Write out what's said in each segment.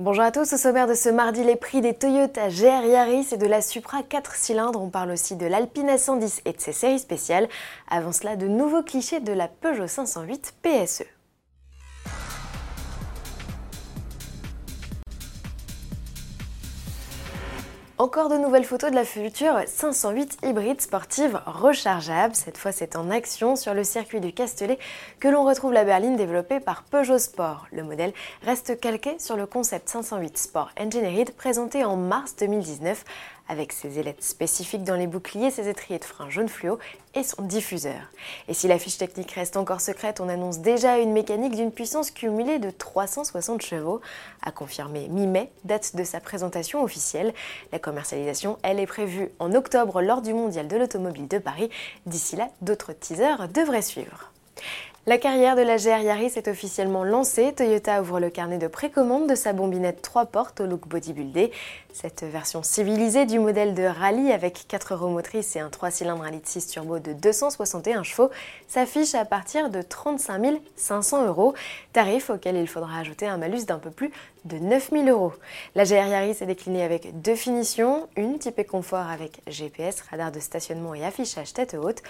Bonjour à tous, au sommaire de ce mardi, les prix des Toyota GR Yaris et de la Supra 4 cylindres. On parle aussi de l'Alpine A110 et de ses séries spéciales. Avant cela, de nouveaux clichés de la Peugeot 508 PSE. Encore de nouvelles photos de la future 508 hybride sportive rechargeable. Cette fois, c'est en action sur le circuit du Castellet que l'on retrouve la berline développée par Peugeot Sport. Le modèle reste calqué sur le concept 508 Sport Engineered présenté en mars 2019 avec ses ailettes spécifiques dans les boucliers, ses étriers de frein jaune fluo et son diffuseur. Et si la fiche technique reste encore secrète, on annonce déjà une mécanique d'une puissance cumulée de 360 chevaux, à confirmer mi-mai, date de sa présentation officielle. La commercialisation, elle est prévue en octobre lors du Mondial de l'automobile de Paris. D'ici là, d'autres teasers devraient suivre. La carrière de la GR Yaris est officiellement lancée. Toyota ouvre le carnet de précommande de sa bombinette 3 portes au look bodybuildé. Cette version civilisée du modèle de rallye avec 4 roues motrices et un 3 cylindres 1 litre 6 turbo de 261 chevaux s'affiche à partir de 35 500 euros, tarif auquel il faudra ajouter un malus d'un peu plus de 9 000 euros. La GR Yaris est déclinée avec deux finitions, une typée confort avec GPS, radar de stationnement et affichage tête haute,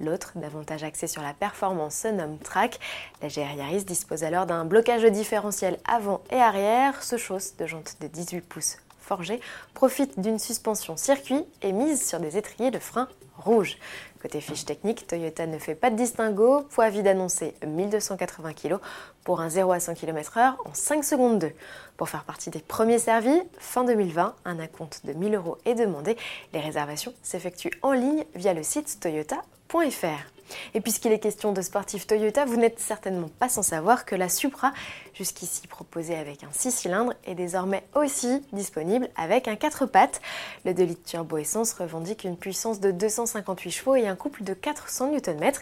l'autre davantage axée sur la performance se nomme Track. La Yaris dispose alors d'un blocage différentiel avant et arrière, se chausse de jantes de 18 pouces forgées, profite d'une suspension circuit et mise sur des étriers de frein rouge. Côté fiche technique, Toyota ne fait pas de distinguo, poids vide annoncé 1280 kg pour un 0 à 100 km/h en 5 secondes 2. Pour faire partie des premiers servis, fin 2020, un acompte de 1000 euros est demandé. Les réservations s'effectuent en ligne via le site toyota.fr. Et puisqu'il est question de sportif Toyota, vous n'êtes certainement pas sans savoir que la Supra, jusqu'ici proposée avec un 6 cylindres, est désormais aussi disponible avec un 4 pattes. Le 2 litres turbo essence revendique une puissance de 258 chevaux et un couple de 400 Nm.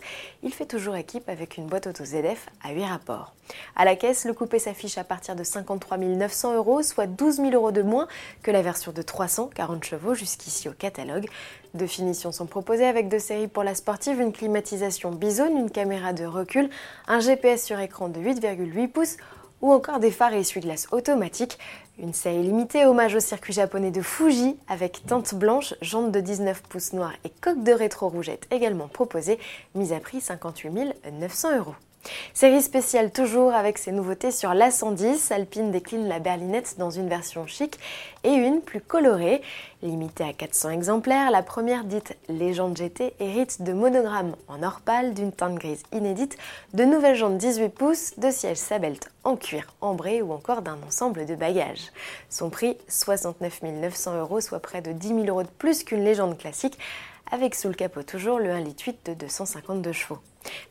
Il fait toujours équipe avec une boîte auto ZF à 8 rapports. À la caisse, le coupé s'affiche à partir de 53 900 euros, soit 12 000 euros de moins que la version de 340 chevaux jusqu'ici au catalogue. Deux finitions sont proposées avec deux séries pour la sportive, une climatisation bisone, une caméra de recul, un GPS sur écran de 8,8 pouces ou encore des phares et essuie-glaces automatiques. Une série limitée hommage au circuit japonais de Fuji avec teinte blanche, jantes de 19 pouces noirs et coque de rétro rougette également proposée, mise à prix 58 900 euros. Série spéciale toujours avec ses nouveautés sur l'A110. Alpine décline la berlinette dans une version chic et une plus colorée. Limitée à 400 exemplaires, la première dite Légende GT hérite de monogrammes en or pâle, d'une teinte grise inédite, de nouvelles jantes 18 pouces, de sièges Sabelt en cuir ambré ou encore d'un ensemble de bagages. Son prix 69 900 euros, soit près de 10 000 euros de plus qu'une légende classique, avec sous le capot toujours le 1 litre 8 de 252 chevaux.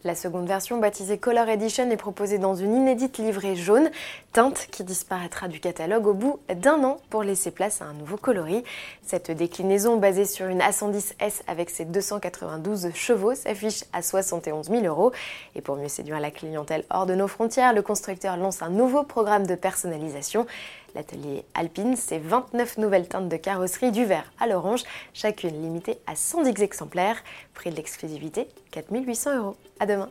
La seconde version, baptisée Color Edition, est proposée dans une inédite livrée jaune, teinte qui disparaîtra du catalogue au bout d'un an pour laisser place à un nouveau coloris. Cette déclinaison basée sur une A110S avec ses 292 chevaux s'affiche à 71 000 euros. Et pour mieux séduire la clientèle hors de nos frontières, le constructeur lance un nouveau programme de personnalisation. L'atelier Alpine, c'est 29 nouvelles teintes de carrosserie du vert à l'orange, chacune limitée à 110 exemplaires. Prix de l'exclusivité, 4800 euros. À demain